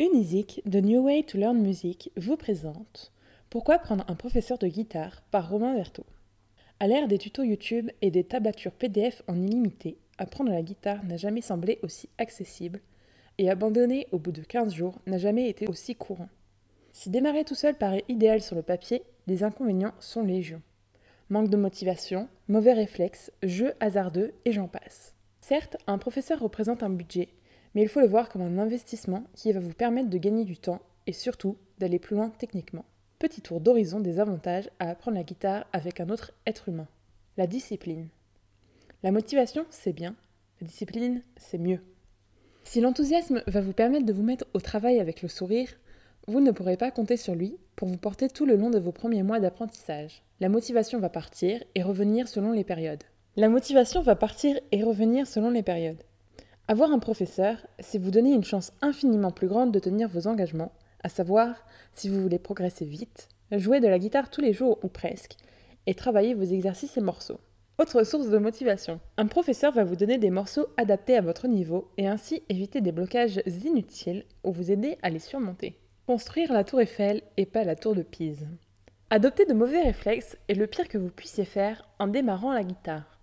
Unizik de New Way to Learn Music vous présente Pourquoi prendre un professeur de guitare par Romain Verto. À l'ère des tutos YouTube et des tablatures PDF en illimité, apprendre la guitare n'a jamais semblé aussi accessible et abandonner au bout de 15 jours n'a jamais été aussi courant. Si démarrer tout seul paraît idéal sur le papier, les inconvénients sont légion. Manque de motivation, mauvais réflexes, jeux hasardeux et j'en passe. Certes, un professeur représente un budget, mais il faut le voir comme un investissement qui va vous permettre de gagner du temps et surtout d'aller plus loin techniquement. Petit tour d'horizon des avantages à apprendre la guitare avec un autre être humain. La discipline. La motivation, c'est bien. La discipline, c'est mieux. Si l'enthousiasme va vous permettre de vous mettre au travail avec le sourire, vous ne pourrez pas compter sur lui pour vous porter tout le long de vos premiers mois d'apprentissage. La motivation va partir et revenir selon les périodes. La motivation va partir et revenir selon les périodes. Avoir un professeur, c'est vous donner une chance infiniment plus grande de tenir vos engagements, à savoir, si vous voulez progresser vite, jouer de la guitare tous les jours ou presque, et travailler vos exercices et morceaux. Autre source de motivation. Un professeur va vous donner des morceaux adaptés à votre niveau et ainsi éviter des blocages inutiles ou vous aider à les surmonter. Construire la tour Eiffel et pas la tour de Pise. Adopter de mauvais réflexes est le pire que vous puissiez faire en démarrant la guitare.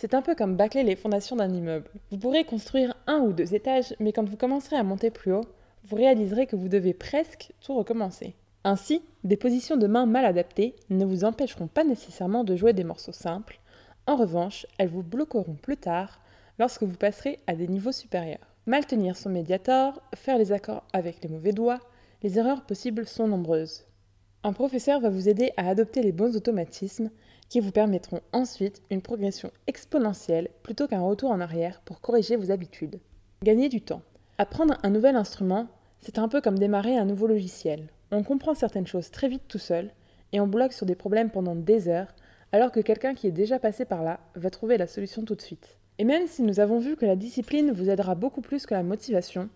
C'est un peu comme bâcler les fondations d'un immeuble. Vous pourrez construire un ou deux étages, mais quand vous commencerez à monter plus haut, vous réaliserez que vous devez presque tout recommencer. Ainsi, des positions de main mal adaptées ne vous empêcheront pas nécessairement de jouer des morceaux simples. En revanche, elles vous bloqueront plus tard lorsque vous passerez à des niveaux supérieurs. Mal tenir son médiator, faire les accords avec les mauvais doigts, les erreurs possibles sont nombreuses. Un professeur va vous aider à adopter les bons automatismes qui vous permettront ensuite une progression exponentielle plutôt qu'un retour en arrière pour corriger vos habitudes. Gagner du temps. Apprendre un nouvel instrument, c'est un peu comme démarrer un nouveau logiciel. On comprend certaines choses très vite tout seul et on bloque sur des problèmes pendant des heures alors que quelqu'un qui est déjà passé par là va trouver la solution tout de suite. Et même si nous avons vu que la discipline vous aidera beaucoup plus que la motivation,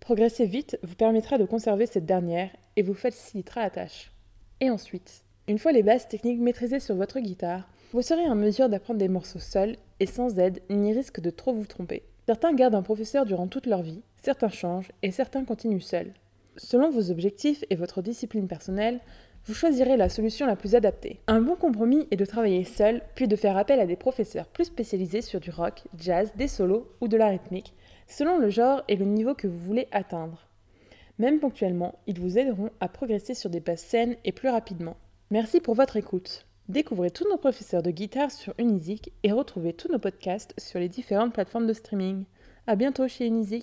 progresser vite vous permettra de conserver cette dernière et vous facilitera la tâche. Et ensuite, une fois les bases techniques maîtrisées sur votre guitare, vous serez en mesure d'apprendre des morceaux seuls et sans aide ni risque de trop vous tromper. Certains gardent un professeur durant toute leur vie, certains changent et certains continuent seuls. Selon vos objectifs et votre discipline personnelle, vous choisirez la solution la plus adaptée. Un bon compromis est de travailler seul, puis de faire appel à des professeurs plus spécialisés sur du rock, jazz, des solos ou de la rythmique, selon le genre et le niveau que vous voulez atteindre. Même ponctuellement, ils vous aideront à progresser sur des bases saines et plus rapidement. Merci pour votre écoute. Découvrez tous nos professeurs de guitare sur Unizik et retrouvez tous nos podcasts sur les différentes plateformes de streaming. À bientôt chez Unizik.